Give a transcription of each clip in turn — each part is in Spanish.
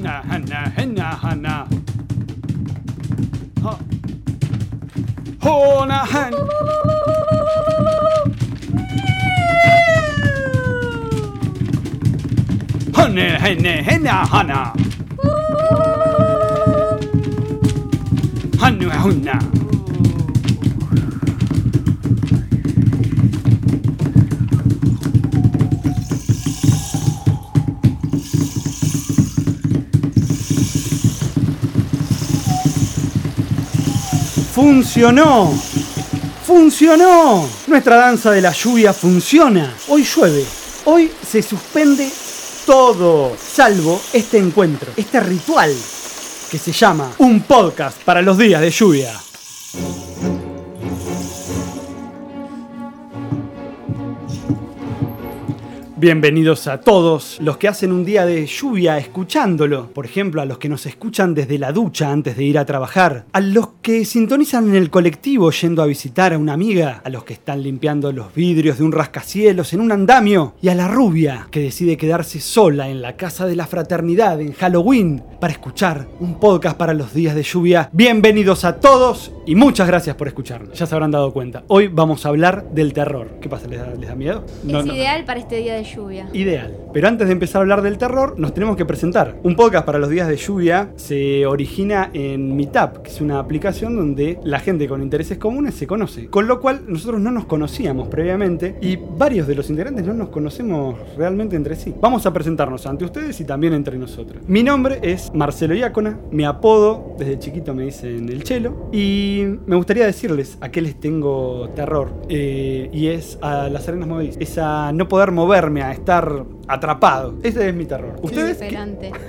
Hanna, Hanna, Hanna, Hanna. Ha. Hona, Han. Hanna, Hanna, Hanna, Hanna. Hanna, Hanna. ¡Funcionó! ¡Funcionó! Nuestra danza de la lluvia funciona. Hoy llueve. Hoy se suspende todo, salvo este encuentro, este ritual que se llama un podcast para los días de lluvia. Bienvenidos a todos los que hacen un día de lluvia escuchándolo. Por ejemplo, a los que nos escuchan desde la ducha antes de ir a trabajar. A los que sintonizan en el colectivo yendo a visitar a una amiga. A los que están limpiando los vidrios de un rascacielos en un andamio. Y a la rubia que decide quedarse sola en la casa de la fraternidad en Halloween para escuchar un podcast para los días de lluvia. Bienvenidos a todos y muchas gracias por escucharnos. Ya se habrán dado cuenta. Hoy vamos a hablar del terror. ¿Qué pasa? ¿Les da, les da miedo? es ideal para este día de lluvia. Ideal. Pero antes de empezar a hablar del terror, nos tenemos que presentar. Un podcast para los días de lluvia se origina en Meetup, que es una aplicación donde la gente con intereses comunes se conoce. Con lo cual, nosotros no nos conocíamos previamente y varios de los integrantes no nos conocemos realmente entre sí. Vamos a presentarnos ante ustedes y también entre nosotros. Mi nombre es Marcelo Iacona, mi apodo desde chiquito me dicen el chelo y me gustaría decirles a qué les tengo terror eh, y es a las arenas movedizas, es a no poder moverme, a estar atrapado. Ese es mi terror. ¿Ustedes? Desesperante.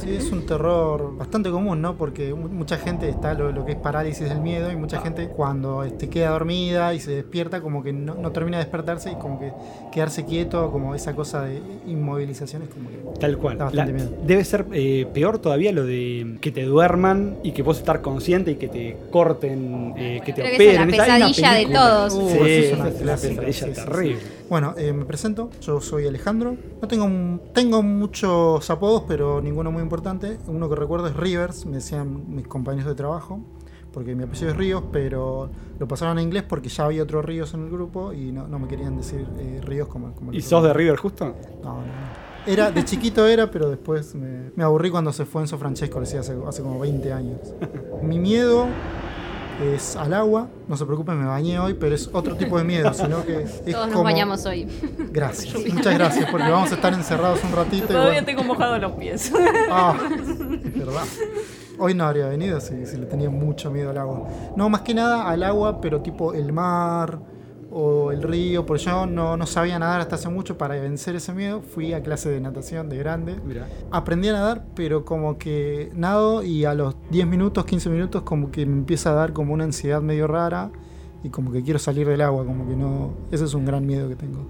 Sí, es un terror bastante común, ¿no? Porque mu- mucha gente está lo, lo que es parálisis del miedo y mucha gente cuando este, queda dormida y se despierta como que no, no termina de despertarse y como que quedarse quieto, como esa cosa de inmovilización es como que... Tal cual. Da bastante miedo. debe ser eh, peor todavía lo de que te duerman y que vos estar consciente y que te corten, eh, que te Creo que esa es operen. la una pesadilla de todos. Sí, Uh, esa es una clásica, pesadilla sí, sí, sí. terrible. Bueno, eh, me presento, yo soy Alejandro. No tengo, tengo muchos apodos, pero ninguno muy importante. Uno que recuerdo es Rivers, me decían mis compañeros de trabajo, porque mi apellido es Ríos, pero lo pasaron a inglés porque ya había otros Ríos en el grupo y no, no me querían decir eh, Ríos como, como el ¿Y sos de River justo? No, no, no. Era, de chiquito era, pero después me, me aburrí cuando se fue Enzo Francesco, lo decía hace, hace como 20 años. Mi miedo es al agua, no se preocupen, me bañé hoy, pero es otro tipo de miedo, sino que es Todos nos bañamos hoy. Gracias, muchas gracias, porque vamos a estar encerrados un ratito. y Todavía bueno- tengo mojados los pies. Ah, es verdad. Hoy no habría venido si, si le tenía mucho miedo al agua. No, más que nada al agua, pero tipo el mar o el río, porque yo no, no sabía nadar hasta hace mucho para vencer ese miedo. Fui a clase de natación de grande. Aprendí a nadar, pero como que nado y a los 10 minutos, 15 minutos como que me empieza a dar como una ansiedad medio rara y como que quiero salir del agua, como que no... Ese es un gran miedo que tengo.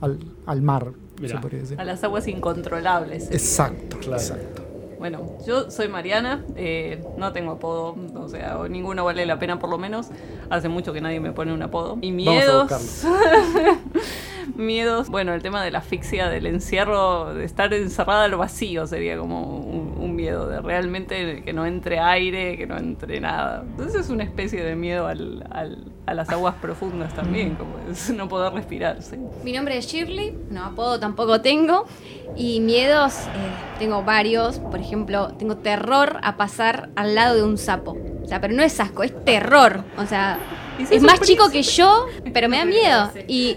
Al, al mar, Mirá. se podría decir. A las aguas incontrolables. sería. Exacto, Claro. exacto. Bueno, yo soy Mariana, eh, no tengo apodo, o sea, o ninguno vale la pena por lo menos. Hace mucho que nadie me pone un apodo. Y Vamos a miedos. buscarlo. miedos. Bueno, el tema de la asfixia, del encierro, de estar encerrada al vacío sería como un, un miedo, de realmente que no entre aire, que no entre nada. Entonces es una especie de miedo al- al- a las aguas profundas también, como es no poder respirar. sí. Mi nombre es Shirley, no apodo tampoco tengo. Y miedos, eh, tengo varios. Por ejemplo, tengo terror a pasar al lado de un sapo. O sea, pero no es asco, es terror. O sea, ¿Y si es más chico que yo, pero me da miedo. Y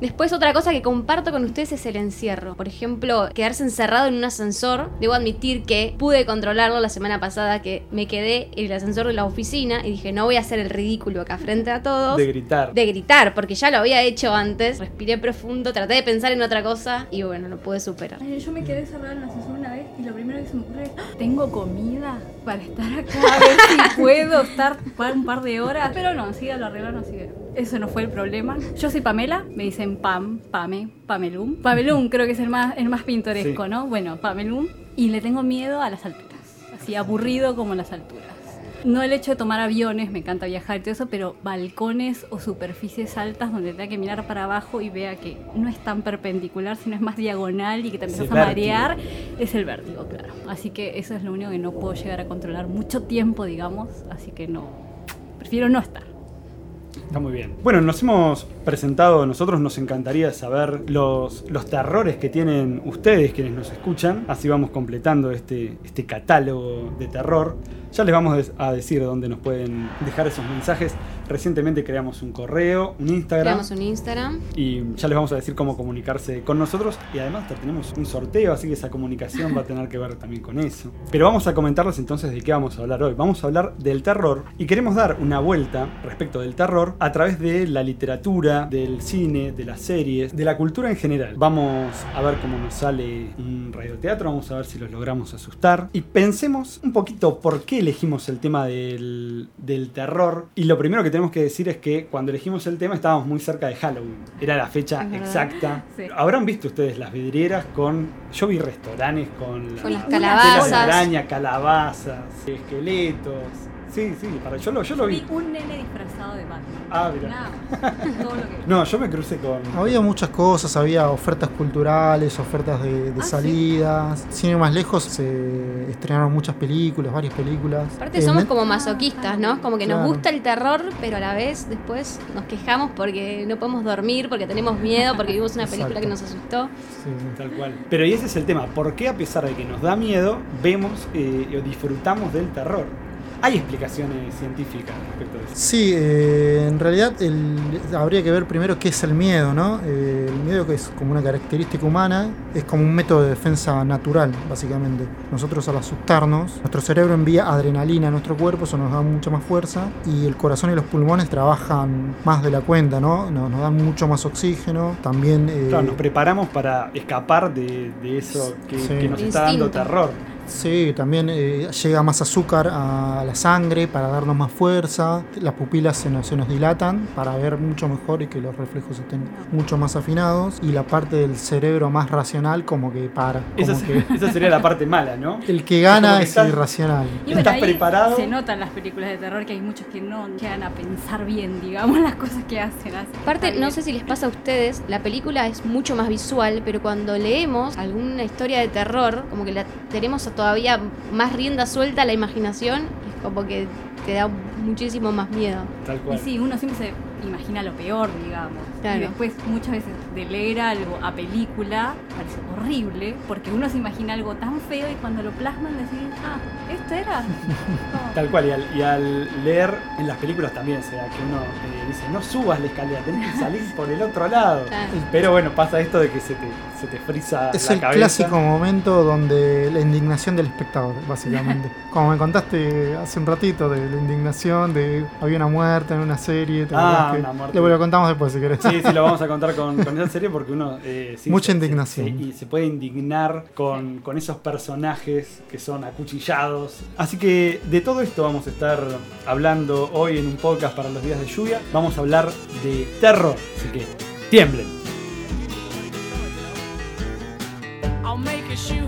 después otra cosa que comparto con ustedes es el encierro. Por ejemplo, quedarse encerrado en un ascensor. Debo admitir que pude controlarlo la semana pasada que me quedé en el ascensor de la oficina y dije, no voy a hacer el ridículo acá frente a todos De gritar. de gritar, porque ya lo había hecho antes. Respiré profundo, traté de pensar en otra cosa y bueno, lo pude superar. Ay, Yo me quedé cerrada en la ascensor una vez y lo primero que se me ocurre es, tengo comida para estar acá, a ver si puedo estar un par de horas. Pero no, enseguida lo arreglaron, así que eso no fue el problema. Yo soy Pamela, me dicen Pam, Pame, Pamelum. Pamelum creo que es el más, el más pintoresco, Sí. ¿no? Bueno, Pamelum. Y le tengo miedo a las alturas, así aburrido como las alturas. No el hecho de tomar aviones, me encanta viajar y todo eso, pero balcones o superficies altas donde tenga que mirar para abajo y vea que no es tan perpendicular, sino es más diagonal y que te empiezas a marear, es el vértigo, claro. Así que eso es lo único que no puedo llegar a controlar mucho tiempo, digamos, así que no, prefiero no estar. Está muy bien. Bueno, nos hemos presentado, nosotros nos encantaría saber los, los terrores que tienen ustedes, quienes nos escuchan. Así vamos completando este, este catálogo de terror. Ya les vamos a decir dónde nos pueden dejar esos mensajes. Recientemente creamos un correo, un Instagram. Creamos un Instagram. Y ya les vamos a decir cómo comunicarse con nosotros. Y además tenemos un sorteo, así que esa comunicación va a tener que ver también con eso. Pero vamos a comentarles entonces de qué vamos a hablar hoy. Vamos a hablar del terror. Y queremos dar una vuelta respecto del terror a través de la literatura, del cine, de las series, de la cultura en general. Vamos a ver cómo nos sale un radioteatro, vamos a ver si los logramos asustar. Y pensemos un poquito por qué elegimos el tema del, del terror. Y lo primero que tenemos que decir es que cuando elegimos el tema estábamos muy cerca de Halloween. Era la fecha exacta. Sí. Habrán visto ustedes las vidrieras con. Yo vi restaurantes con, Con las calabazas. araña, calabazas, esqueletos. Sí, sí, para, yo, lo, yo lo vi. un nene disfrazado de Batman. Ah, mira. Nada más. Todo lo que No, yo me crucé con. Había muchas cosas, había ofertas culturales, ofertas de, de Ah, ¿sí? salidas. Sin ir más lejos, se estrenaron muchas películas, varias películas. Aparte Eh, somos como masoquistas, ¿no? Como que Claro. nos gusta el terror, pero a la vez después nos quejamos porque no podemos dormir, porque tenemos miedo, porque vimos una película Exacto. que nos asustó. sí. Tal cual. Pero y ese es el tema. ¿Por qué a pesar de que nos da miedo, vemos eh, o disfrutamos del terror? Hay explicaciones científicas respecto a eso. Sí, eh, en realidad el- habría que ver primero qué es el miedo, ¿no? Eh, el miedo que es como una característica humana, es como un método de defensa natural, básicamente. Nosotros al asustarnos, nuestro cerebro envía adrenalina a nuestro cuerpo, eso nos da mucha más fuerza, y el corazón y los pulmones trabajan más de la cuenta, ¿no? Nos, nos dan mucho más oxígeno, también... eh, Claro, nos preparamos para escapar de, de eso que, Sí. que nos está dando Instinto. terror. Sí, también eh, llega más azúcar a la sangre para darnos más fuerza, las pupilas se nos, se nos dilatan para ver mucho mejor y que los reflejos estén mucho más afinados y la parte del cerebro más racional como que para. Esa, Como se- que esa sería la parte mala, ¿no? el que gana que es estás- irracional. Y ¿Estás ahí preparado? Se notan las películas de terror que hay muchos que no llegan a pensar bien, digamos, las cosas que hacen. Aparte, no sé si les pasa a ustedes, la película es mucho más visual, pero cuando leemos alguna historia de terror, como que la tenemos todavía más rienda suelta a la imaginación, y es como que te da muchísimo más miedo. Tal Y cual. sí, uno siempre se imagina lo peor, digamos. Claro. Y después, muchas veces, de leer algo a película, parece horrible, porque uno se imagina algo tan feo y cuando lo plasman decís, ah, ¿esto era? Tal cual, y al, y al leer en las películas también se da que uno eh, dice, no subas la escalera, tenés que salir por el otro lado. Claro. Pero bueno, pasa esto de que se te, se te frisa Es la el cabeza. clásico momento donde la indignación del espectador, básicamente. Como me contaste hace un ratito de la indignación de había una muerte en una serie. ¿te Ah, acordás que- una muerte. Lo, lo contamos después si querés. Sí, sí, lo vamos a contar con, con esa serie porque uno... eh, sí, Mucha se- indignación. se- y se puede indignar con, con esos personajes que son acuchillados. Así que de todo esto vamos a estar hablando hoy en un podcast para los días de lluvia. Vamos a hablar de terror. Así que tiemblen. I'll make a shoehorn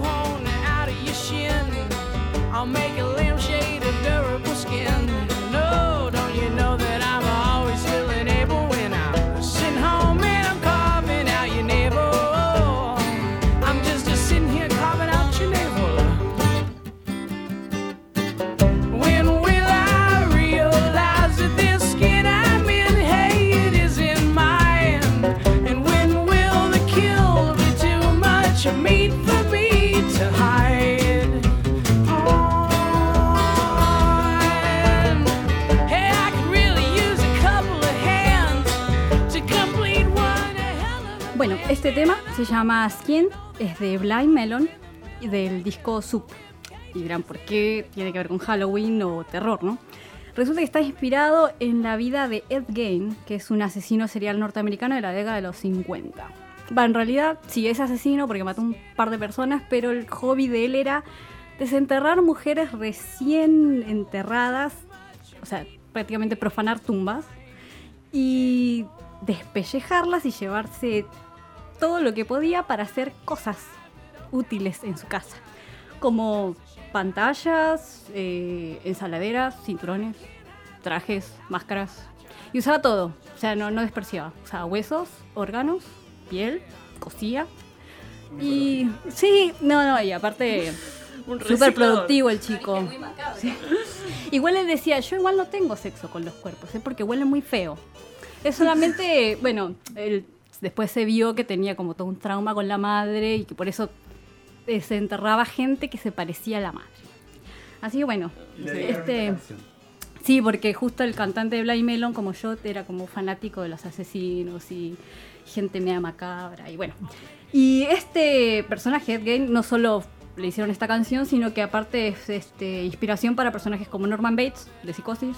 este tema se llama Skin, es de Blind Melon y del disco Soup. Y dirán, ¿por qué tiene que ver con Halloween o terror, no? Resulta que está inspirado en la vida de Ed Gein, que es un asesino serial norteamericano de la década de los 50. Va, en realidad sí es asesino porque mató un par de personas, pero el hobby de él era desenterrar mujeres recién enterradas, o sea, prácticamente profanar tumbas, y despellejarlas y llevarse todo lo que podía para hacer cosas útiles en su casa. como pantallas, eh, ensaladeras, cinturones, trajes, máscaras. Y usaba todo. O sea, no, no despreciaba. Usaba huesos, órganos, piel, cosía. Y sí, no, no, y aparte súper productivo el chico. Sí. Igual él decía, yo igual no tengo sexo con los cuerpos, ¿eh? porque huele muy feo. Es solamente, bueno, él después se vio que tenía como todo un trauma con la madre y que por eso eh, se enterraba gente que se parecía a la madre. Así que bueno, este... Sí, porque justo el cantante de Blind Melon, como yo, era como fanático de los asesinos y gente media macabra y bueno. Y este personaje, Ed Gein, no solo le hicieron esta canción, sino que aparte es este, inspiración para personajes como Norman Bates, de Psicosis,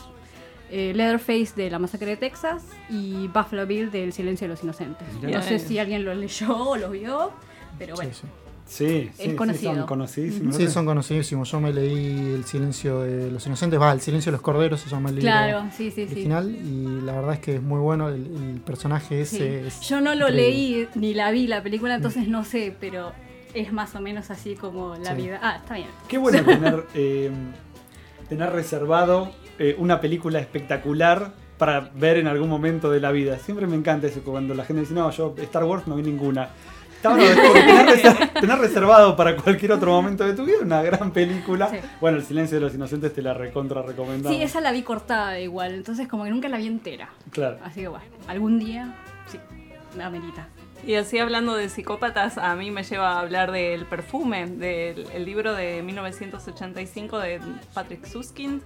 eh, Leatherface de La Masacre de Texas y Buffalo Bill del Silencio de los Inocentes. No sé si alguien lo leyó o lo vio, pero bueno. Sí, sí. Sí, sí, sí, conocido. son conocidísimos. Sí, son conocidísimos. Yo me leí El silencio de los inocentes, va, El silencio de los corderos se llama el libro Claro, sí, sí, sí. original y la verdad es que es muy bueno el, el personaje Sí. ese. es Yo no lo increíble. leí ni la vi la película, entonces no sé, pero es más o menos así como la Sí. vida. Ah, está bien. Qué bueno tener, eh, tener reservado eh, una película espectacular para ver en algún momento de la vida. Siempre me encanta eso, cuando la gente dice, no, yo Star Wars no vi ninguna. Bueno, tener, reser- tener reservado para cualquier otro momento de tu vida una gran película. Sí. Bueno, El silencio de los inocentes te la recontra recomendamos. Sí, esa la vi cortada igual, entonces como que nunca la vi entera. Claro. Así que bueno, algún día, sí, me amerita. Y así hablando de psicópatas, a mí me lleva a hablar del perfume, del el libro de 1985 de Patrick Suskind,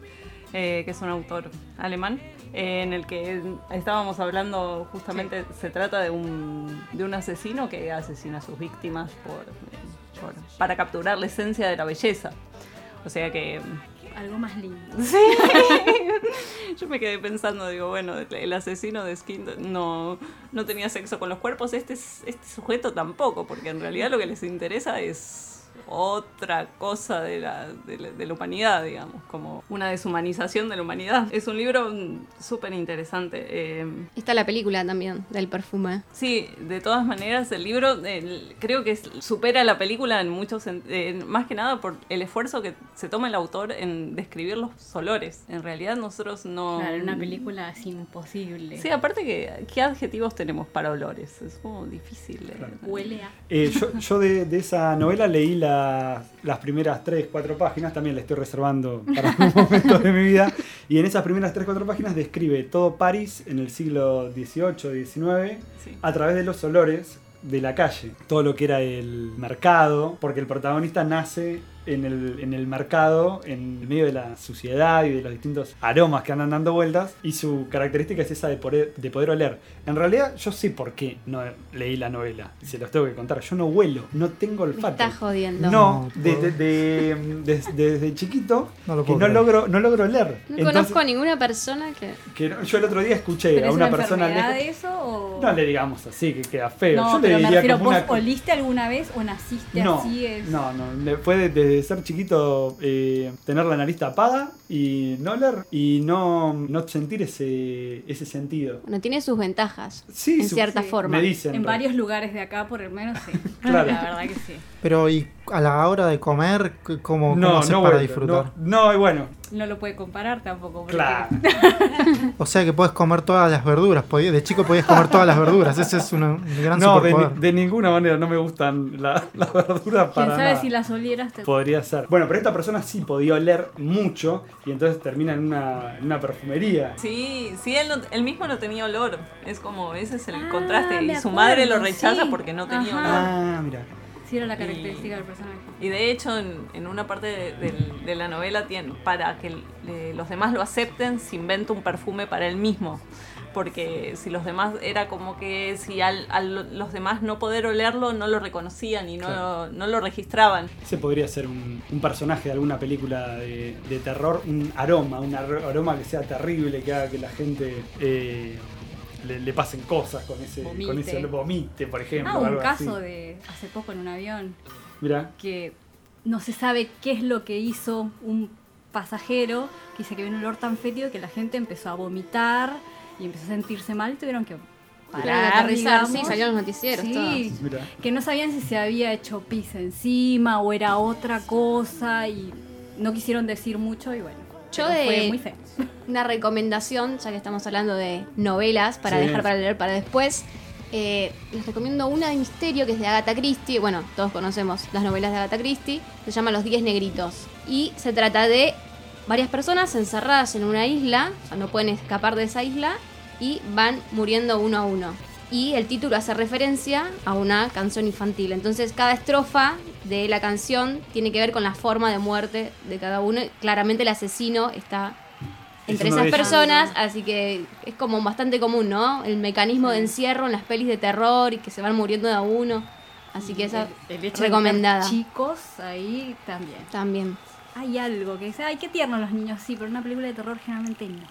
eh, que es un autor alemán, eh, en el que estábamos hablando justamente, se trata de un, de un asesino que asesina a sus víctimas por, por- para capturar la esencia de la belleza. O sea que Algo más lindo. Sí. Yo me quedé pensando, digo, bueno, el asesino de Skin no, no tenía sexo con los cuerpos, este, es- este sujeto tampoco, porque en realidad lo que les interesa es otra cosa de la, de la, de la humanidad, digamos, como una deshumanización de la humanidad. Es un libro mm, súper interesante. eh, Está la película también del perfume. Sí, de todas maneras el libro el- creo que es- supera la película en muchos, eh, más que nada por el esfuerzo que se toma el autor en describir los olores. En realidad nosotros no... Claro, una película es imposible. Sí, aparte que, ¿qué adjetivos tenemos para olores? Es como difícil. Huele a... Eh, yo yo de, de esa novela leí la- las primeras 3, 4 páginas, también la estoy reservando para un momento de mi vida. Y en esas primeras 3, 4 páginas describe todo París en el siglo XVIII, XIX, Sí. a través de los olores de la calle. Todo lo que era el mercado, porque el protagonista nace en el, en el mercado, en medio de la suciedad y de los distintos aromas que andan dando vueltas, y su característica es esa de poder, de poder oler. En realidad, yo sé por qué no leí la novela, se los tengo que contar. Yo no huelo, no tengo Me olfato. estás jodiendo. No, desde de, de- desde chiquito No lo que puedo no creer. logro, no logro oler. No Entonces, conozco a ninguna persona que. que no- yo el otro día escuché ¿Pero a es una persona lejos- eso o...? No le digamos así, que queda feo. No, yo le pero me diría refiero, como ¿vos una... oliste alguna vez o naciste No, así? Es... no, no. Le puede desde ser chiquito eh, tener la nariz tapada y no oler y no, no sentir ese, ese sentido. Bueno, tiene sus ventajas. Sí, en su- cierta sí. forma. Me dicen. En varios lugares de acá, por el menos, sí. Claro. La verdad que sí. Pero y a la hora de comer, ¿cómo, cómo No, haces no, para vuelvo, disfrutar? No, no, y bueno, No lo puede comparar tampoco. porque- claro. O sea que podés comer todas las verduras. de chico podías comer todas las verduras. Ese es una- un gran No, de, ni- de ninguna manera no me gustan la- las verduras ¿Quién para sabe nada. si las olieras? Te... Podría ser. Bueno, pero esta persona sí podía oler mucho y entonces termina en una, en una perfumería. Sí, sí, él, no- él mismo no tenía olor. Es como, ese es el Ah, contraste. Y su madre lo rechaza sí. porque no tenía Ajá. olor. Ah, mira. Sí, era la característica del personaje. Y de hecho, en, en una parte de, la novela, tiene, para que los demás lo acepten, se inventa un perfume para él mismo. Porque si los demás, era como que si al, a los demás no poder olerlo, no lo reconocían y no, Claro. no lo registraban. Ese podría ser un, un personaje de alguna película de, de terror, un aroma, un ar- aroma que sea terrible, que haga que la gente eh, le, le pasen cosas con ese, con Vomite. ese vomite, por ejemplo. Ah, un algo caso así. de hace poco en un avión Mira, que no se sabe qué es lo que hizo un pasajero que dice que vio un olor tan fétido que la gente empezó a vomitar y empezó a sentirse mal y tuvieron que parar, aterrizar, sí, digamos. salieron los noticieros, Sí, que no sabían si se había hecho pis encima o era otra cosa y no quisieron decir mucho y bueno. Yo fue de- muy feo. Una recomendación, ya que estamos hablando de novelas para Sí. dejar para leer para después. eh, les recomiendo una de misterio que es de Agatha Christie. Bueno, todos conocemos las novelas de Agatha Christie. Se llama Los Diez Negritos. Y se trata de varias personas encerradas en una isla. O sea, no pueden escapar de esa isla. Y van muriendo uno a uno. Y el título hace referencia a una canción infantil. Entonces, cada estrofa de la canción tiene que ver con la forma de muerte de cada uno. Claramente, el asesino está entre Es esas personas, así que es como bastante común, ¿no? El mecanismo de encierro en las pelis de terror y que se van muriendo de a uno. Así que esa El, el hecho recomendada chicos ahí también. también. Hay algo que dice, ay, qué tierno los niños, sí, pero en una película de terror generalmente no.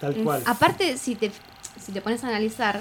Tal cual. Aparte, si te, si te pones a analizar,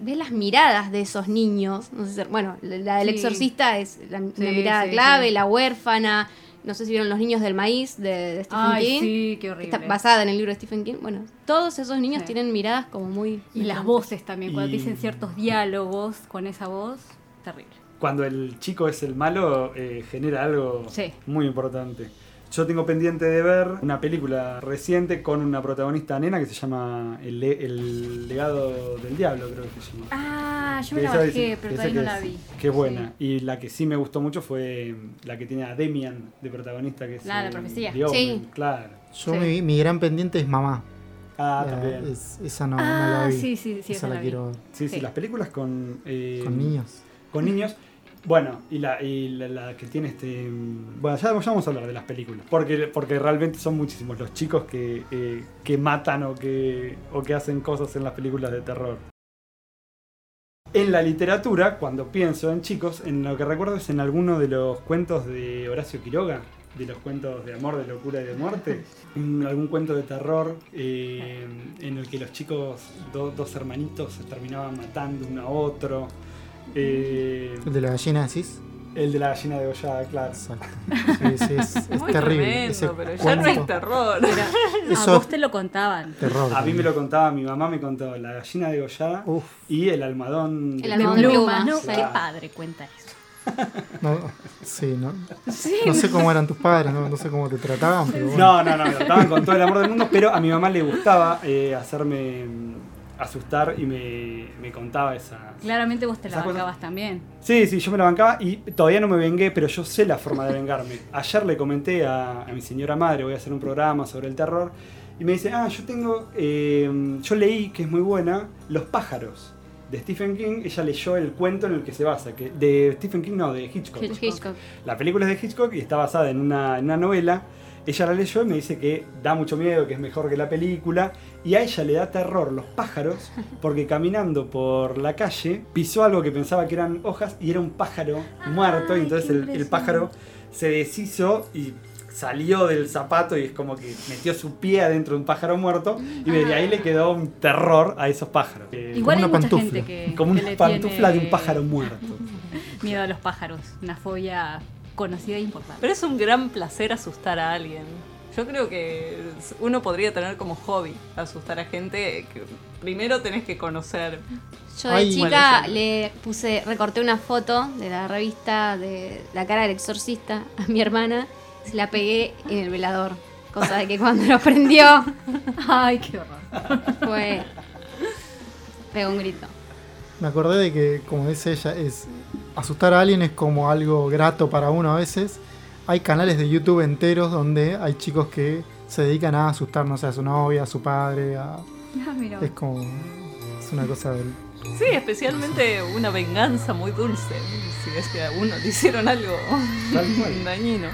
ves las miradas de esos niños. No sé si- bueno, la del Sí. exorcista es la, mirada sí, clave, sí. la huérfana. No sé si vieron Los Niños del Maíz de, de Stephen Ay, King. sí, qué horrible. Está basada en el libro de Stephen King. Bueno, todos esos niños Sí. tienen miradas como muy. Y las voces también, cuando Y- dicen ciertos diálogos con esa voz, terrible. Cuando el chico es el malo, eh, genera algo Sí. muy importante. Yo tengo pendiente de ver una película reciente con una protagonista nena que se llama El, Le- El legado del diablo, creo que se llama. Ah, yo me Que la bajé, es- pero todavía que no la es- vi. Qué buena. Sí. Y la que sí me gustó mucho fue la que tiene a Demian de protagonista, que es. La de eh, profecía. The Omen, Sí. Claro. Yo Sí. mi, mi gran pendiente es mamá. Ah, Eh, también. es- esa no, no Ah, la vi. sí, sí, sí, esa esa la, la quiero ver. Sí, sí, sí. las películas con. eh, Con niños. Con niños. Bueno, y la, y la, la que tiene este. mm, Bueno, ya, ya vamos a hablar de las películas. Porque, porque realmente son muchísimos los chicos que, eh, que matan o que, o que hacen cosas en las películas de terror. En la literatura, cuando pienso en chicos, en lo que recuerdo es en alguno de los cuentos de Horacio Quiroga, de los cuentos de amor, de locura y de muerte, en algún cuento de terror eh, en el que los chicos, do- dos hermanitos, se terminaban matando uno a otro. Eh, El de la gallina decís. el de la gallina degollada, claro. Exacto. Sí, sí, es, es Muy terrible. tremendo, ese pero ya no es terror. A Eso vos es te lo contaban. terror. A mí me lo contaba, mi mamá me contó la gallina degollada Uf, y el almadón. El De almohadón de plumas, plumas, ¿no? sí. Qué padre cuenta eso. no, sí, no, no sé cómo eran tus padres, no, no sé cómo te trataban, pero bueno. No, no, no, me trataban con todo el amor del mundo, pero a mi mamá le gustaba eh, hacerme asustar y me, me contaba esa. Claramente vos te la Esas cosas- bancabas también. Sí, sí, yo me la bancaba y todavía no me vengué, pero yo sé la forma de vengarme. Ayer le comenté a, a mi señora madre, voy a hacer un programa sobre el terror, y me dice, ah, yo tengo, eh, yo leí, que es muy buena, Los pájaros, de Stephen King. Ella leyó el cuento en el que se basa, que de Stephen King no, de Hitchcock. Hitchcock. La película es de Hitchcock y está basada en una, en una novela. Ella la leyó y me dice que da mucho miedo, que es mejor que la película. Y a ella le da terror los pájaros porque caminando por la calle pisó algo que pensaba que eran hojas y era un pájaro muerto. Y entonces el, pájaro se deshizo y salió del zapato y es como que metió su pie adentro de un pájaro muerto. Y de ahí le quedó un terror a esos pájaros. Eh, Igual hay una mucha pantufla. gente que. como que una le pantufla de un pájaro muerto. Miedo a los pájaros. Una fobia conocida e importante. Pero es un gran placer asustar a alguien. Yo creo que uno podría tener como hobby asustar a gente que primero tenés que conocer. Yo de Ay, chica le puse, recorté una foto de la revista de la cara del exorcista a mi hermana, se la pegué en el velador. Cosa de que cuando lo prendió Ay, qué horror. fue. pegó un grito. Me acordé de que, como dice ella, es asustar a alguien es como algo grato para uno a veces. Hay canales de YouTube enteros donde hay chicos que se dedican a asustar, no sé, a su novia, a su padre, a- Ah, es como es una cosa del Sí, especialmente una venganza muy dulce. Si es que a uno le hicieron algo Tal cual. dañino.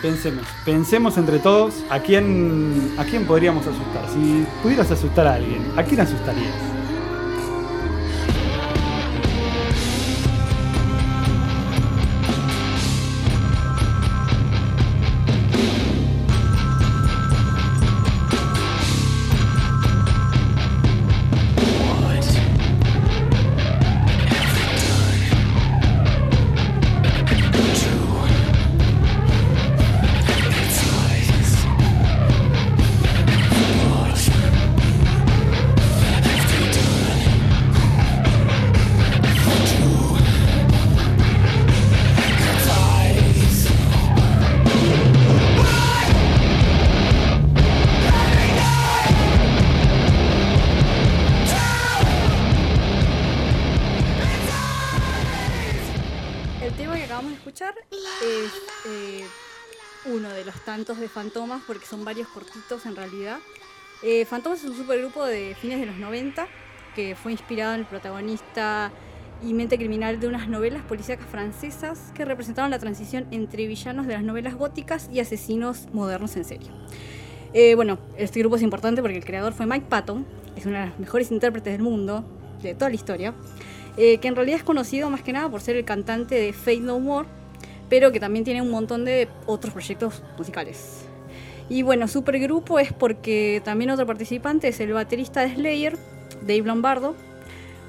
Pensemos, pensemos entre todos a quién, a quién podríamos asustar. Si pudieras asustar a alguien, ¿a quién asustarías? Fantomas, porque son varios cortitos en realidad. Eh, Fantomas es un supergrupo de fines de los 90 que fue inspirado en el protagonista y mente criminal de unas novelas policíacas francesas que representaron la transición entre villanos de las novelas góticas y asesinos modernos en serie. Eh, bueno, este grupo es importante porque el creador fue Mike Patton, es uno de los mejores intérpretes del mundo, de toda la historia, eh, que en realidad es conocido más que nada por ser el cantante de Fate No More, pero que también tiene un montón de otros proyectos musicales. Y bueno, supergrupo es porque también otro participante es el baterista de Slayer, Dave Lombardo,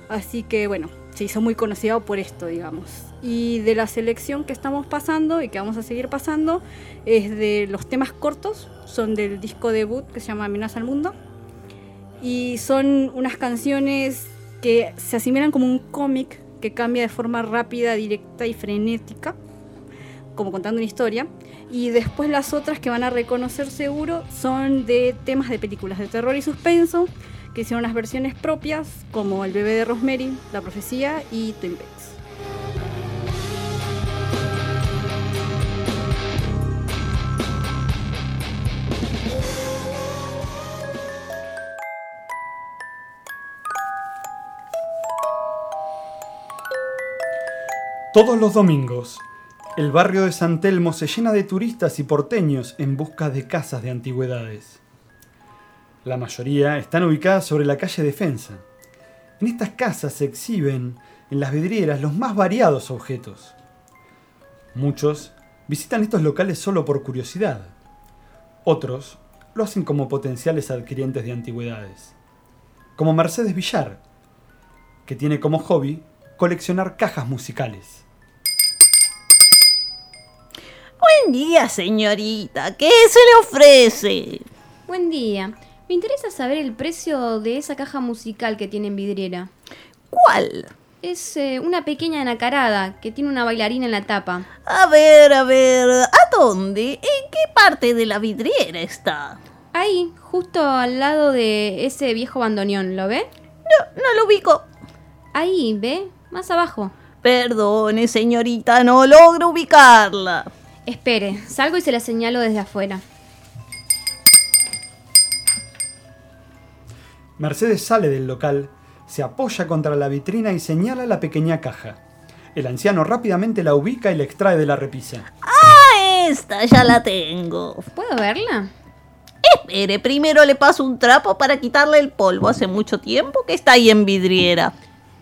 así que bueno, se hizo muy conocido por esto, digamos. Y de la selección que estamos pasando y que vamos a seguir pasando es de los temas cortos, son del disco debut que se llama Amenaza al Mundo. Y son unas canciones que se asimilan como un cómic que cambia de forma rápida, directa y frenética, como contando una historia. Y después las otras que van a reconocer seguro son de temas de películas de terror y suspenso, que hicieron unas versiones propias, como El bebé de Rosemary, La profecía y Twin Peaks. Todos los domingos, el barrio de San Telmo se llena de turistas y porteños en busca de casas de antigüedades. La mayoría están ubicadas sobre la calle Defensa. En estas casas se exhiben en las vidrieras los más variados objetos. Muchos visitan estos locales solo por curiosidad. Otros lo hacen como potenciales adquirientes de antigüedades. Como Mercedes Villar, que tiene como hobby coleccionar cajas musicales. Buen día, señorita. ¿Qué se le ofrece? Buen día. Me interesa saber el precio de esa caja musical que tiene en vidriera. ¿Cuál? Es eh, una pequeña nacarada que tiene una bailarina en la tapa. A ver, a ver, ¿a dónde? ¿En qué parte de la vidriera está? Ahí, justo al lado de ese viejo bandoneón, ¿lo ve? No, no lo ubico. Ahí, ¿ve? Más abajo. Perdone, señorita, no logro ubicarla. Espere, salgo y se la señalo desde afuera. Mercedes sale del local, se apoya contra la vitrina y señala la pequeña caja. El anciano rápidamente la ubica y la extrae de la repisa. Ah, esta ya la tengo. ¿Puedo verla? Espere, primero le paso un trapo para quitarle el polvo. Hace mucho tiempo que está ahí en vidriera.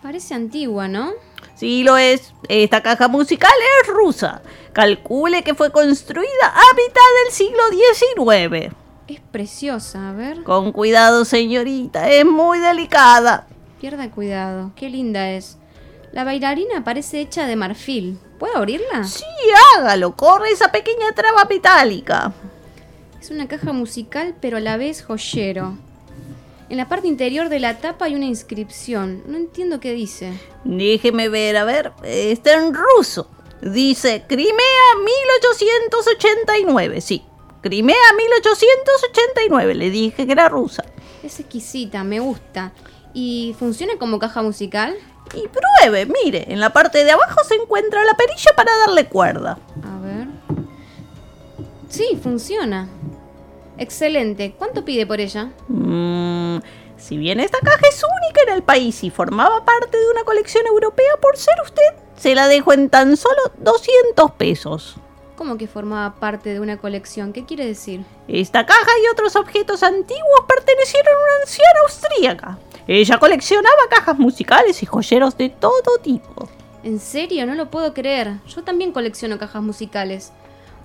Parece antigua, ¿no? Sí lo es. Esta caja musical es rusa. Calcule que fue construida a mitad del siglo XIX. Es preciosa, a ver. Con cuidado, señorita. Es muy delicada. Pierda cuidado, qué linda es. La bailarina parece hecha de marfil. ¿Puedo abrirla? Sí, hágalo. Corre esa pequeña traba metálica. Es una caja musical, pero a la vez joyero. En la parte interior de la tapa hay una inscripción. No entiendo qué dice. Déjeme ver, a ver. Está en ruso. Dice Crimea 1889. Sí, Crimea 1889. Le dije que era rusa. Es exquisita, me gusta. ¿Y funciona como caja musical? Y pruebe, mire, en la parte de abajo se encuentra la perilla para darle cuerda. A ver. Sí, funciona. Excelente. ¿Cuánto pide por ella? Mm, si bien esta caja es única en el país y formaba parte de una colección europea por ser usted, se la dejo en tan solo 200 pesos. ¿Cómo que formaba parte de una colección? ¿Qué quiere decir? Esta caja y otros objetos antiguos pertenecieron a una anciana austríaca. Ella coleccionaba cajas musicales y joyeros de todo tipo. ¿En serio? No lo puedo creer. Yo también colecciono cajas musicales.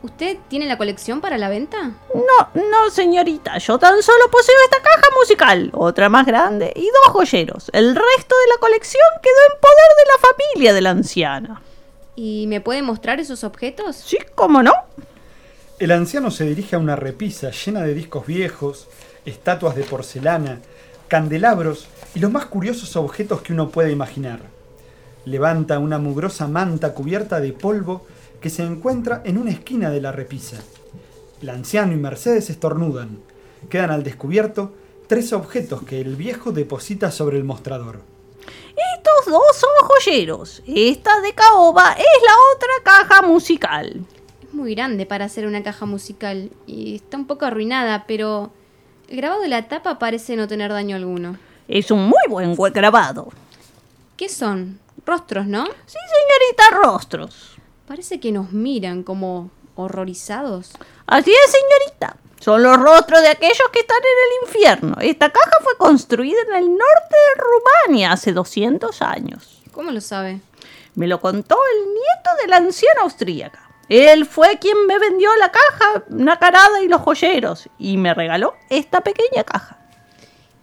¿Usted tiene la colección para la venta? No, no, señorita, yo tan solo poseo esta caja musical, otra más grande y dos joyeros. El resto de la colección quedó en poder de la familia de la anciana. ¿Y me puede mostrar esos objetos? Sí, ¿cómo no? El anciano se dirige a una repisa llena de discos viejos, estatuas de porcelana, candelabros y los más curiosos objetos que uno puede imaginar. Levanta una mugrosa manta cubierta de polvo que se encuentra en una esquina de la repisa. El anciano y Mercedes estornudan. Quedan al descubierto tres objetos que el viejo deposita sobre el mostrador. Estos dos son joyeros. Esta de caoba es la otra caja musical. Es muy grande para hacer una caja musical y está un poco arruinada, pero el grabado de la tapa parece no tener daño alguno. Es un muy buen grabado. ¿Qué son? Rostros, ¿no? Sí, señorita Rostros. Parece que nos miran como horrorizados. Así es, señorita. Son los rostros de aquellos que están en el infierno. Esta caja fue construida en el norte de Rumania hace 200 años. ¿Cómo lo sabe? Me lo contó el nieto de la anciana austríaca. Él fue quien me vendió la caja, nacarada y los joyeros, y me regaló esta pequeña caja.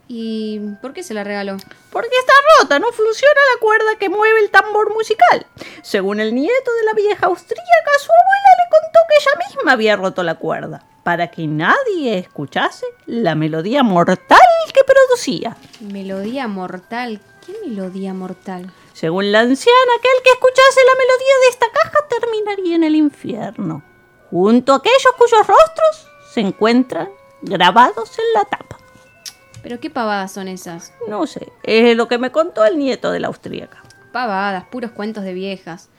¿Y por qué se la regaló? Porque está rota, no funciona la cuerda que mueve el tambor musical. Según el nieto de la vieja austríaca, su abuela le contó que ella misma había roto la cuerda, para que nadie escuchase la melodía mortal que producía. Melodía mortal. ¿Qué melodía mortal? Según la anciana, aquel que escuchase la melodía de esta caja terminaría en el infierno, junto a aquellos cuyos rostros se encuentran grabados en la tapa. ¿Pero qué pavadas son esas? No sé, es lo que me contó el nieto de la austríaca. Pavadas, puros cuentos de viejas.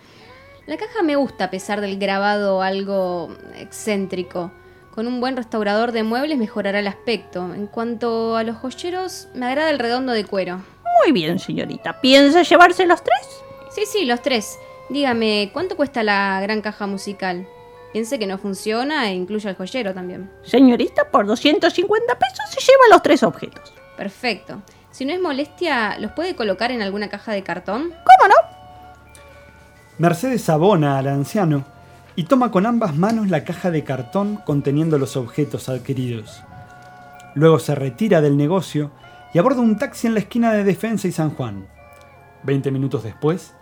La caja me gusta a pesar del grabado algo excéntrico. Con un buen restaurador de muebles mejorará el aspecto. En cuanto a los joyeros, me agrada el redondo de cuero. Muy bien, señorita. ¿Piensa llevarse los tres? Sí, sí, los tres. Dígame, ¿cuánto cuesta la gran caja musical? Piense que no funciona e incluye al joyero también. Señorita, por 250 pesos se lleva los tres objetos. Perfecto. Si no es molestia, ¿los puede colocar en alguna caja de cartón? ¿Cómo no? Mercedes abona al anciano y toma con ambas manos la caja de cartón conteniendo los objetos adquiridos. Luego se retira del negocio y aborda un taxi en la esquina de Defensa y San Juan. Veinte minutos después,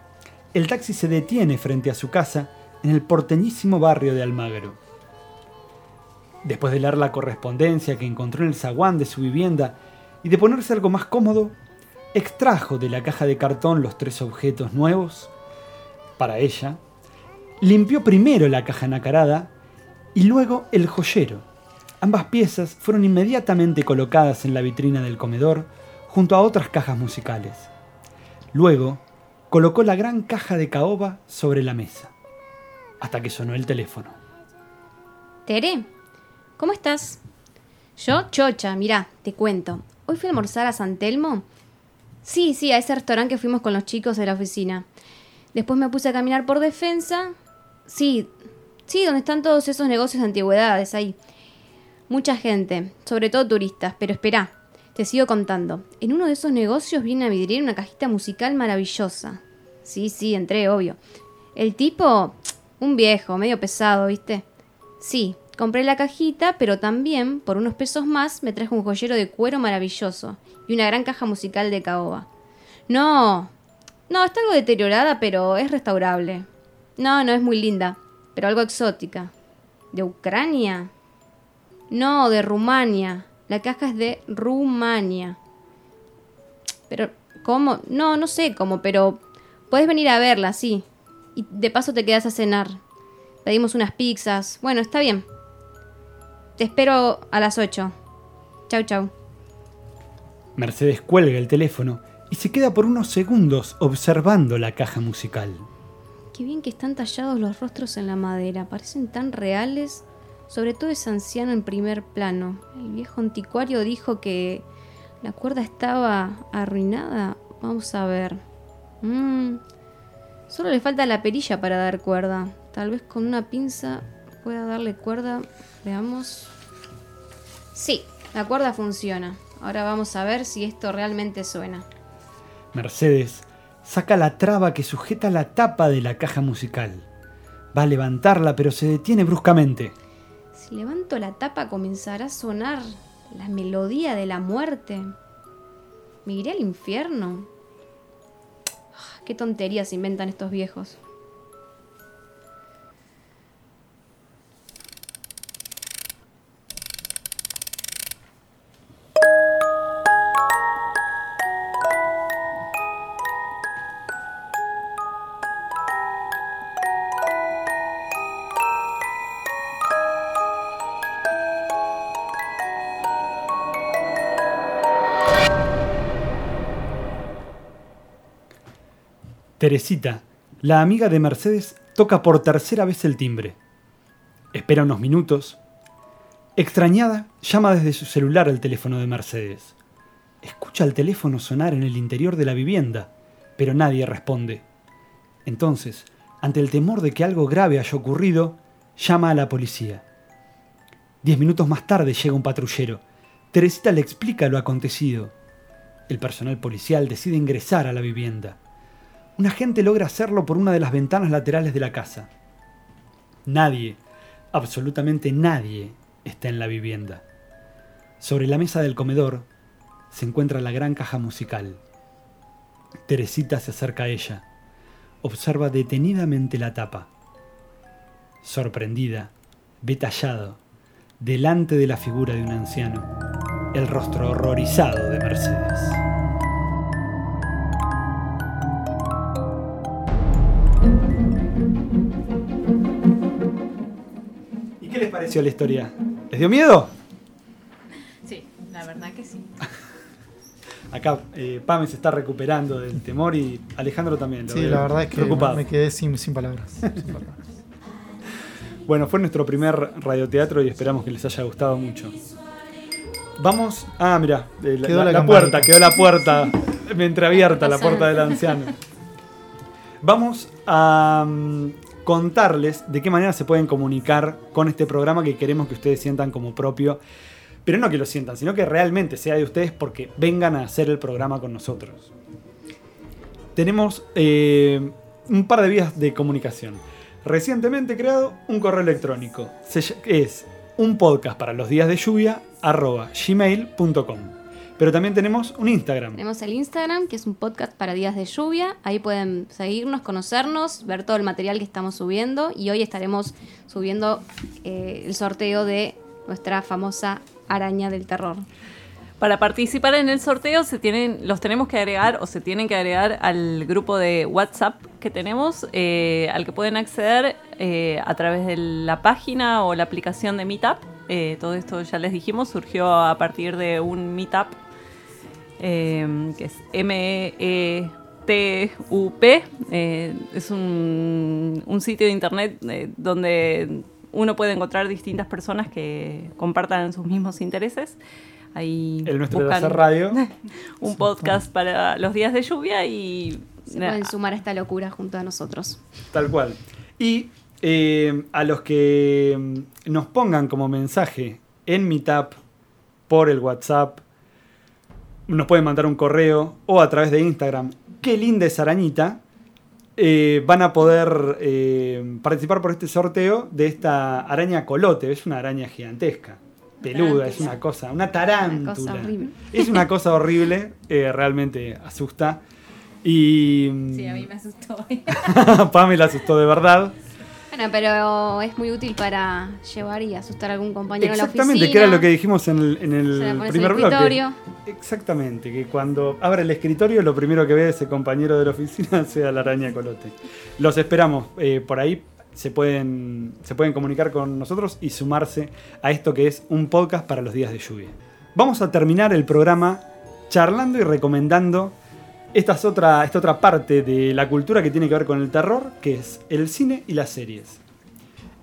el taxi se detiene frente a su casa en el porteñísimo barrio de Almagro. Después de leer la correspondencia que encontró en el zaguán de su vivienda y de ponerse algo más cómodo, extrajo de la caja de cartón los tres objetos nuevos para ella, limpió primero la caja nacarada y luego el joyero. Ambas piezas fueron inmediatamente colocadas en la vitrina del comedor junto a otras cajas musicales. Luego colocó la gran caja de caoba sobre la mesa, hasta que sonó el teléfono. Tere, ¿cómo estás? Yo, chocha, mirá, te cuento. Hoy fui a almorzar a San Telmo. Sí, sí, a ese restaurante que fuimos con los chicos de la oficina. Después me puse a caminar por defensa. Sí, sí, donde están todos esos negocios de antigüedades ahí. Mucha gente, sobre todo turistas, pero espera, te sigo contando. En uno de esos negocios viene a vidriar una cajita musical maravillosa. Sí, sí, entré, obvio. El tipo, un viejo, medio pesado, ¿viste? Sí, compré la cajita, pero también, por unos pesos más, me trajo un joyero de cuero maravilloso y una gran caja musical de caoba. No, no, está algo deteriorada, pero es restaurable. No, no es muy linda, pero algo exótica. ¿De Ucrania? No, de Rumania. La caja es de Rumania. Pero, ¿cómo? No, no sé cómo, pero puedes venir a verla, sí. Y de paso te quedas a cenar. Pedimos unas pizzas. Bueno, está bien. Te espero a las 8. Chau, chau. Mercedes cuelga el teléfono y se queda por unos segundos observando la caja musical. Qué bien que están tallados los rostros en la madera. Parecen tan reales. Sobre todo ese anciano en primer plano. El viejo anticuario dijo que la cuerda estaba arruinada. Vamos a ver. Mm, Solo le falta la perilla para dar cuerda. Tal vez con una pinza pueda darle cuerda. Veamos. Sí, la cuerda funciona. Ahora vamos a ver si esto realmente suena. Mercedes saca la traba que sujeta la tapa de la caja musical. Va a levantarla, pero se detiene bruscamente. Si levanto la tapa comenzará a sonar la melodía de la muerte. ¿Me iré al infierno? Qué tonterías inventan estos viejos. Teresita, la amiga de Mercedes, toca por tercera vez el timbre. Espera unos minutos. Extrañada, llama desde su celular al teléfono de Mercedes. Escucha el teléfono sonar en el interior de la vivienda, pero nadie responde. Entonces, ante el temor de que algo grave haya ocurrido, llama a la policía. Diez minutos más tarde llega un patrullero. Teresita le explica lo acontecido. El personal policial decide ingresar a la vivienda. Un agente logra hacerlo por una de las ventanas laterales de la casa. Nadie, absolutamente nadie, está en la vivienda. Sobre la mesa del comedor se encuentra la gran caja musical. Teresita se acerca a ella. Observa detenidamente la tapa. Sorprendida, ve tallado, delante de la figura de un anciano, el rostro horrorizado de Mercedes. Pareció la historia? ¿Les dio miedo? Sí, la verdad que sí. Acá eh, Pame se está recuperando del temor y Alejandro también. lo Sí, la verdad es que preocupado. me quedé sin, sin palabras. Sin palabras. Bueno, fue nuestro primer radioteatro y esperamos que les haya gustado mucho. Vamos. Ah, mira, eh, la, Quedó la- la puerta, quedó la puerta me entreabierta, la puerta del anciano. Vamos a mm, contarles de qué manera se pueden comunicar con este programa que queremos que ustedes sientan como propio. Pero no que lo sientan, sino que realmente sea de ustedes porque vengan a hacer el programa con nosotros. Tenemos eh, un par de vías de comunicación. Recientemente creado un correo electrónico. Es un podcast para los días de lluvia. Pero también tenemos un Instagram. Tenemos el Instagram, que es un podcast para días de lluvia. Ahí pueden seguirnos, conocernos, ver todo el material que estamos subiendo. Y hoy estaremos subiendo eh, el sorteo de nuestra famosa araña del terror. Para participar en el sorteo se tienen, los tenemos que agregar o se tienen que agregar al grupo de WhatsApp que tenemos, eh, al que pueden acceder eh, a través de la página o la aplicación de Meetup. Eh, todo esto ya les dijimos, surgió a partir de un Meetup eh, que es M-E-T-U-P. Eh, es un, un sitio de internet eh, donde uno puede encontrar distintas personas que compartan sus mismos intereses. Ahí El nuestro de hacer radio. un podcast para los días de lluvia y Se pueden sumar a esta locura junto a nosotros. Tal cual. Y eh, a los que mm, nos pongan como mensaje en Meetup, por el WhatsApp, nos pueden mandar un correo o a través de Instagram. Qué linda es arañita. eh, van a poder eh, participar por este sorteo de esta araña colote. Es una araña gigantesca, peluda, es una cosa, una tarántula. Una cosa horrible. Es una cosa horrible, eh, realmente asusta. Y Sí, a mí me asustó. Pamela asustó de verdad. Bueno, pero es muy útil para llevar y asustar a algún compañero en la oficina. Exactamente, que era lo que dijimos en el, en primer el bloque. escritorio. Exactamente, que cuando abre el escritorio lo primero que ve ese compañero de la oficina sea la araña colote. Los esperamos eh, por ahí. Se pueden, se pueden comunicar con nosotros y sumarse a esto que es un podcast para los días de lluvia. Vamos a terminar el programa charlando y recomendando esta, es otra, esta otra parte de la cultura que tiene que ver con el terror, que es el cine y las series.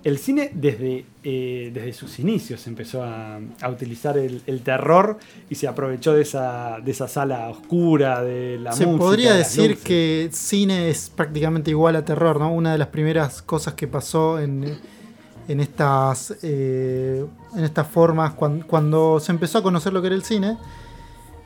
El cine desde, eh, desde sus inicios empezó a, a utilizar el, el terror y se aprovechó de esa, de esa sala oscura, de la Se música. podría de las decir luces. que cine es prácticamente igual a terror, ¿no? Una de las primeras cosas que pasó en, en estas eh, en estas formas cuan- cuando, se empezó a conocer lo que era el cine.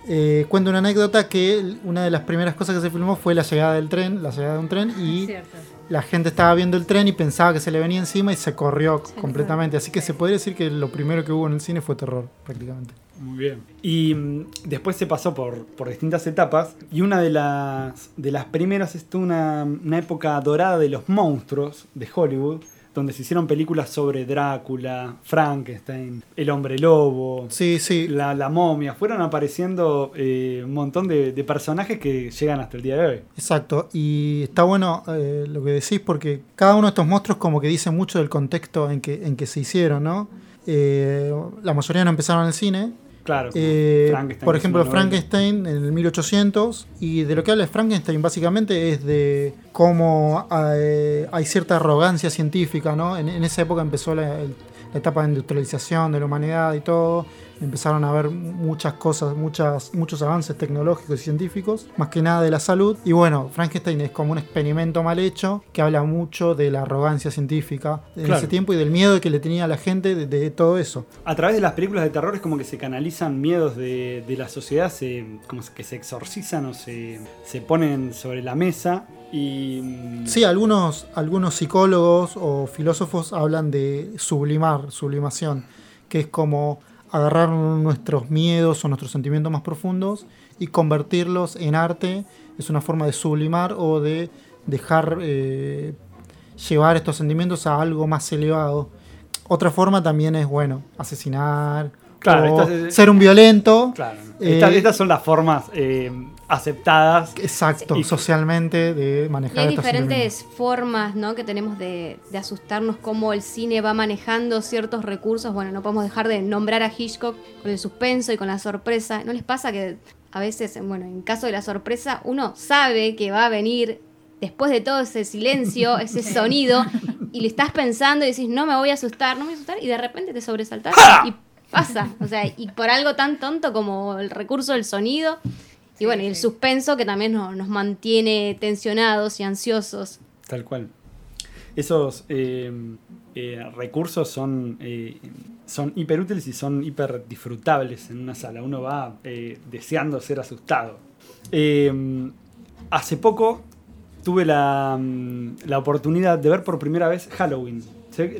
Eh, cuento una anécdota que una de las primeras cosas que se filmó fue la llegada del tren, la llegada de un tren y Cierto. la gente estaba viendo el tren y pensaba que se le venía encima y se corrió completamente. Así que se podría decir que lo primero que hubo en el cine fue terror, prácticamente. Muy bien. Y mm, después se pasó por, por distintas etapas. Y una de las, de las primeras es una, una época dorada de los monstruos de Hollywood, donde se hicieron películas sobre Drácula, Frankenstein, el hombre lobo, Sí, sí. la, la momia. Fueron apareciendo eh, un montón de, de personajes que llegan hasta el día de hoy. Exacto, y está bueno eh, lo que decís porque cada uno de estos monstruos como que dice mucho del contexto en que, en que se hicieron, ¿no? Eh, la mayoría no empezaron en el cine Claro. Eh, por ejemplo. Frankenstein en el 1800. Y de lo que habla Frankenstein básicamente es de cómo eh, hay cierta arrogancia científica, ¿no? En, en esa época empezó la, el- la etapa de industrialización de la humanidad y todo. Empezaron a haber muchas cosas, muchas, muchos avances tecnológicos y científicos, más que nada de la salud. Y bueno, Frankenstein es como un experimento mal hecho que habla mucho de la arrogancia científica en Claro. ese tiempo y del miedo que le tenía a la gente de, de todo eso. A través de las películas de terror es como que se canalizan miedos de, de la sociedad, se, como que se exorcizan o se, se ponen sobre la mesa y... mm, Sí, algunos, algunos psicólogos o filósofos hablan de sublimar, sublimación, que es como agarrar nuestros miedos o nuestros sentimientos más profundos y convertirlos en arte. Es una forma de sublimar o de dejar eh, llevar estos sentimientos a algo más elevado. Otra forma también es, bueno, asesinar, Claro, o estas ser un violento. Claro. Eh, Estas, estas son las formas eh, aceptadas. Exacto, Y- socialmente de Y manejar hay diferentes formas ¿no? que tenemos de, de asustarnos, cómo el cine va manejando ciertos recursos. Bueno, no podemos dejar de nombrar a Hitchcock con el suspenso y con la sorpresa. ¿No les pasa que a veces, bueno, en caso de la sorpresa, uno sabe que va a venir después de todo ese silencio, ese sonido, y le estás pensando y decís, no me voy a asustar, no me voy a asustar, y de repente te sobresaltas y pasa. O sea, y por algo tan tonto como el recurso del sonido. Y bueno, y el suspenso que también nos, nos mantiene tensionados y ansiosos. Tal cual. Esos eh, eh, recursos son, eh, son hiper útiles y son hiper disfrutables en una sala. Uno va eh, deseando ser asustado. Eh, hace poco tuve la, mm, la oportunidad de ver por primera vez Halloween.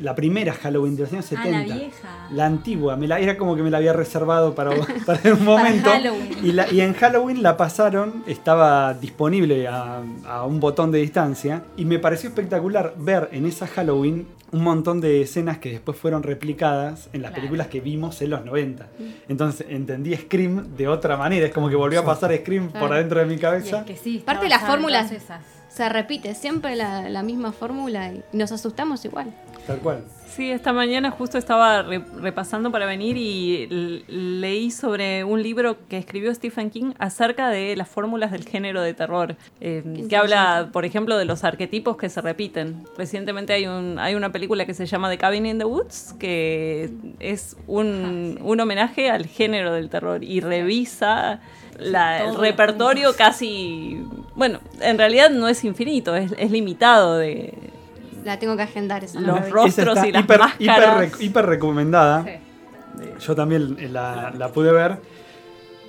La primera Halloween de los años Ah, 70. la vieja. La antigua, me la, era como que me la había reservado para, para un momento. Halloween. Y, la- y en Halloween la pasaron, estaba disponible a, a un botón de distancia. Y me pareció espectacular ver en esa Halloween un montón de escenas que después fueron replicadas en las Claro. películas que vimos en los 90. Entonces entendí Scream de otra manera. Es como que volvió a pasar Scream por Claro. adentro de mi Y cabeza. es que sí, Parte de las fórmulas- esas. Se repite siempre la, la misma fórmula y nos asustamos igual. Tal cual. Sí, esta mañana justo estaba re- repasando para venir y leí sobre un libro que escribió Stephen King acerca de las fórmulas del género de terror, eh, que habla, por ejemplo, de los arquetipos que se repiten. Recientemente hay, un, hay una película que se llama The Cabin in the Woods, que es un, un homenaje al género del terror y revisa la- el repertorio casi... Bueno, en realidad no es infinito, es, es limitado de, La tengo que agendar esa. Los rostros Esa está y las hiper, máscaras. hiper rec- hiper recomendada. Sí. Yo también la, la pude ver.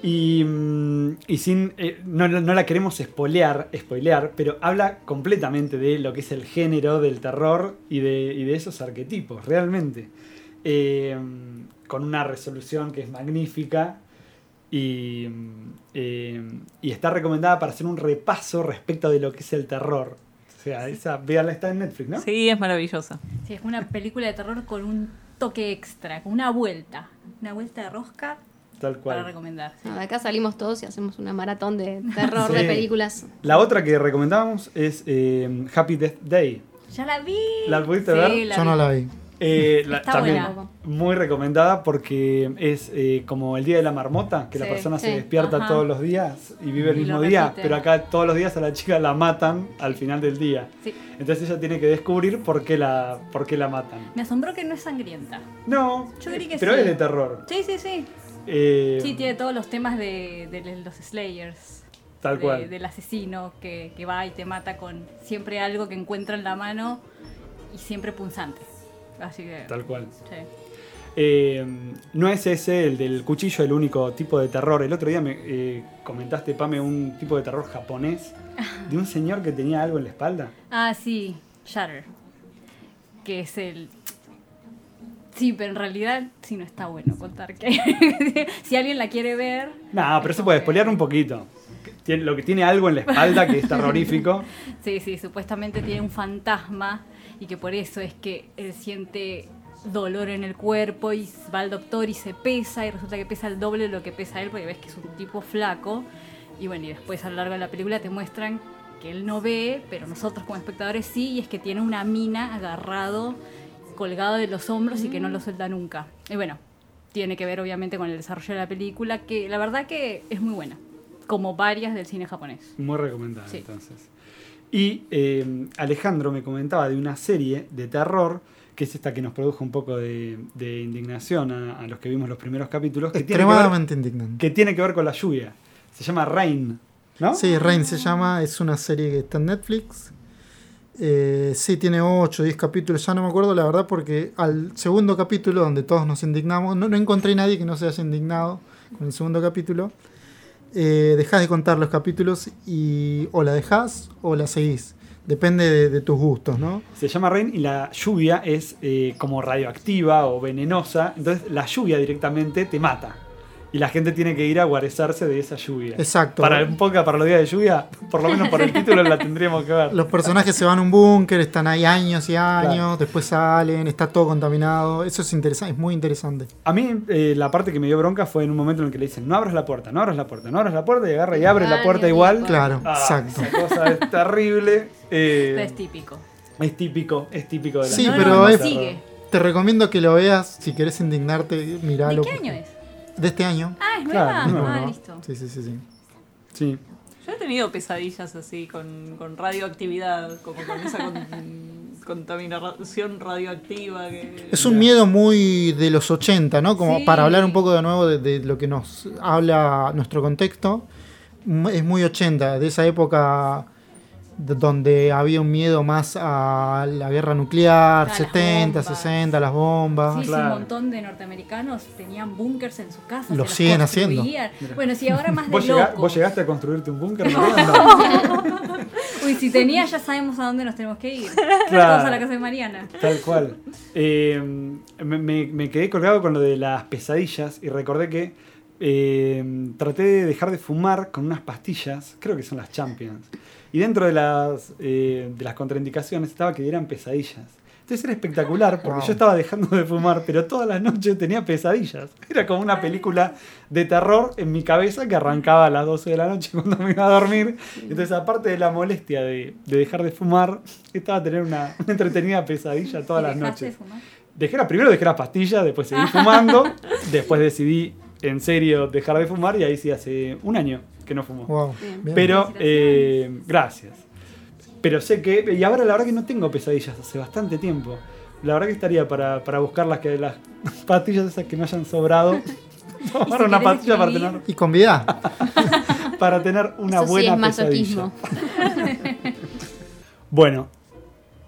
Y, mm, y sin. eh, no, no- la queremos spoilear, spoilear, pero habla completamente de lo que es el género del terror y de, y de esos arquetipos, realmente. Eh, con una resolución que es magnífica. Y, mm, eh, y está recomendada para hacer un repaso respecto de lo que es el terror. O sea, esa, véanla, está en Netflix, ¿no? Sí, es maravillosa. Sí, es una película de terror con un toque extra, con una vuelta. Una vuelta de rosca Tal para cual. recomendar. sí. No, de acá salimos todos y hacemos una maratón de terror Sí. de películas. La otra que recomendábamos es eh, Happy Death Day. Ya la vi. ¿La pudiste Sí, ver? la Yo no vi. la vi. Eh, la- Está también buena. muy recomendada porque es eh, como el día de la marmota, que la Sí, persona se despierta Ajá. todos los días y vive el Y mismo día, pero acá todos los días a la chica la matan al final del día. Sí. Entonces ella tiene que descubrir por qué la, por qué la matan. Me asombró que no es sangrienta. No, Yo creí que pero es de terror. Sí, sí, sí. Eh, Sí, tiene todos los temas de, de los Slayers. Tal de- cual. Del asesino que, que va y te mata con siempre algo que encuentra en la mano y siempre punzante. Así que. Tal cual. sí. Eh, no es ese, el del cuchillo, el único tipo de terror. El otro día me eh, comentaste, Pame, un tipo de terror japonés de un señor que tenía algo en la espalda. Ah, sí, Shatter. Que es el. Sí, pero en realidad sí no está bueno contar que. si alguien la quiere ver. No, pero se puede spoilear un poquito. Tiene, lo que tiene algo en la espalda que es terrorífico. Sí, sí, supuestamente tiene un fantasma y que por eso es que él siente dolor en el cuerpo y va al doctor y se pesa y resulta que pesa el doble de lo que pesa él porque ves que es un tipo flaco y bueno, y después a lo largo de la película te muestran que él no ve, pero nosotros como espectadores sí, y es que tiene una mina agarrado, colgado de los hombros y que no lo suelta nunca. Y bueno, tiene que ver obviamente con el desarrollo de la película, que la verdad que es muy buena, como varias del cine japonés. Muy recomendada, Sí. entonces. Y eh, Alejandro me comentaba de una serie de terror, que es esta que nos produjo un poco de, de indignación a, a los que vimos los primeros capítulos, que tiene, que ver, Extremadamente indignante. que tiene que ver con la lluvia. Se llama Rain, ¿no? Sí, Rain se llama, es una serie que está en Netflix. Eh, sí, tiene 8 o 10 capítulos, ya no me acuerdo la verdad, porque al segundo capítulo, donde todos nos indignamos, no, no encontré nadie que no se haya indignado con el segundo capítulo. Eh, de contar los capítulos y o la dejás o la seguís. Depende de, de tus gustos, ¿no? Se llama Rain y la lluvia es eh, como radioactiva o venenosa. Entonces la lluvia directamente te mata. Y la gente tiene que ir a guarecerse de esa lluvia. Exacto. Para un poco para los días de lluvia, por lo menos por el título la tendríamos que ver. Los personajes se van a un búnker, están ahí años y años, después salen, está todo contaminado. Eso es interesante, es muy interesante. A mí eh, la parte que me dio bronca fue en un momento en el que le dicen, no abras la puerta, no abras la puerta, no abras la puerta y agarra y abre la puerta igual. Claro, Ah, exacto. Esa cosa es terrible. eh, Es típico. es típico, es típico de la Sí, No, no, pero no es- sigue. Te recomiendo que lo veas si querés indignarte, miralo. ¿De qué año es? De este año. Ah, es Claro, nueva. no, ah, no. listo. Sí, sí, sí, sí. Sí. Yo he tenido pesadillas así con, con radioactividad, como con esa con- contaminación radioactiva. Que... Es un miedo muy de los 80, ¿no? Como Sí. para hablar un poco de nuevo de, de lo que nos habla nuestro contexto. Es muy 80, de esa época donde había un miedo más a la guerra nuclear, las 70, bombas. 60, las bombas. Sí, sí, claro. un montón de norteamericanos tenían búnkers en su casa. Lo siguen haciendo. Bueno, sí, ahora más de ¿Vos, llega- loco. vos llegaste a construirte un búnker? No. Uy, si tenía, ya sabemos a dónde nos tenemos que ir. Claro. Todos a la casa de Mariana. Tal cual. Eh, me, me- me quedé colgado con lo de las pesadillas y recordé que eh, traté de dejar de fumar con unas pastillas, creo que son las Champions. Y dentro de las, eh, de las contraindicaciones estaba que dieran pesadillas. Entonces era espectacular porque Wow. yo estaba dejando de fumar, pero todas las noches tenía pesadillas. Era como una película de terror en mi cabeza que arrancaba a las 12 de la noche cuando me iba a dormir. Entonces, aparte de la molestia de, de dejar de fumar, estaba a tener una, una entretenida pesadilla todas ¿Y las dejaste noches. de fumar? Dejé la, primero dejé las pastillas, después seguí fumando, después decidí en serio dejar de fumar y ahí sí hace un año que no fumo. Wow. Bien. bien. Pero, eh, gracias. Pero sé que, y ahora la verdad que no tengo pesadillas hace bastante tiempo. La verdad que estaría para, para buscar las, que, las pastillas esas que me hayan sobrado. Tomar si una pastilla para tener, Y con vida. para tener una Eso sí buena es pesadilla. Bueno,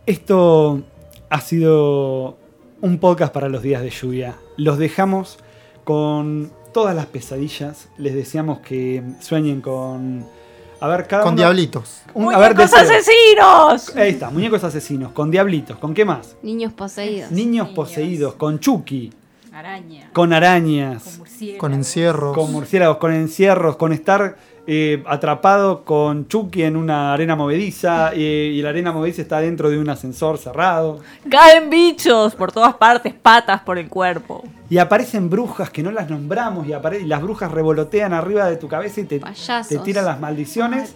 esto ha sido un podcast para los días de lluvia. Los dejamos con todas las pesadillas. Les deseamos que sueñen con. A ver, cada con uno- diablitos. un- a ver, ¡Muñecos deseo. asesinos! Ahí está, muñecos asesinos, con diablitos, ¿con qué más? Niños poseídos. Niños Niños. poseídos, con Chucky, Araña. con arañas, Con murciélagos. Con encierros. con murciélagos, con encierros, con estar eh, atrapado con Chucky en una arena movediza eh, y la arena movediza está dentro de un ascensor cerrado. Caen bichos por todas partes, patas por el cuerpo. Y aparecen brujas que no las nombramos y, apare- y las brujas revolotean arriba de tu cabeza y te, te tiran las maldiciones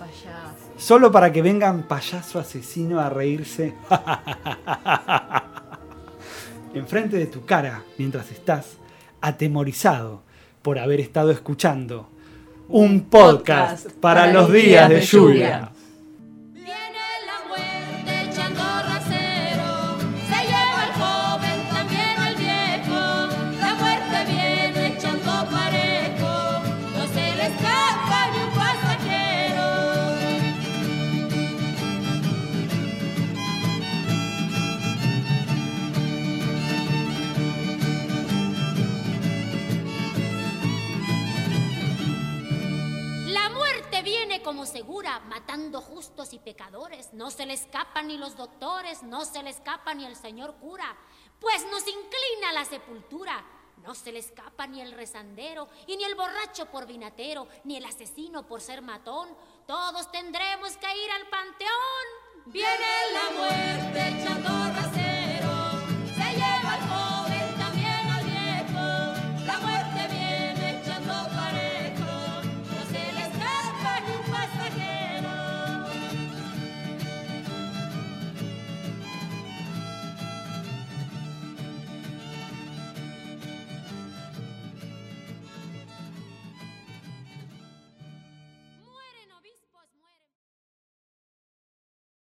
solo para que vengan payaso asesino a reírse enfrente de tu cara mientras estás atemorizado por haber estado escuchando un podcast para los días de lluvia. segura, matando justos y pecadores. No se le escapan ni los doctores, no se le escapa ni el señor cura, pues nos inclina a la sepultura. No se le escapa ni el rezandero, y ni el borracho por vinatero, ni el asesino por ser matón. Todos tendremos que ir al panteón. Viene la muerte echando rasero, se lleva el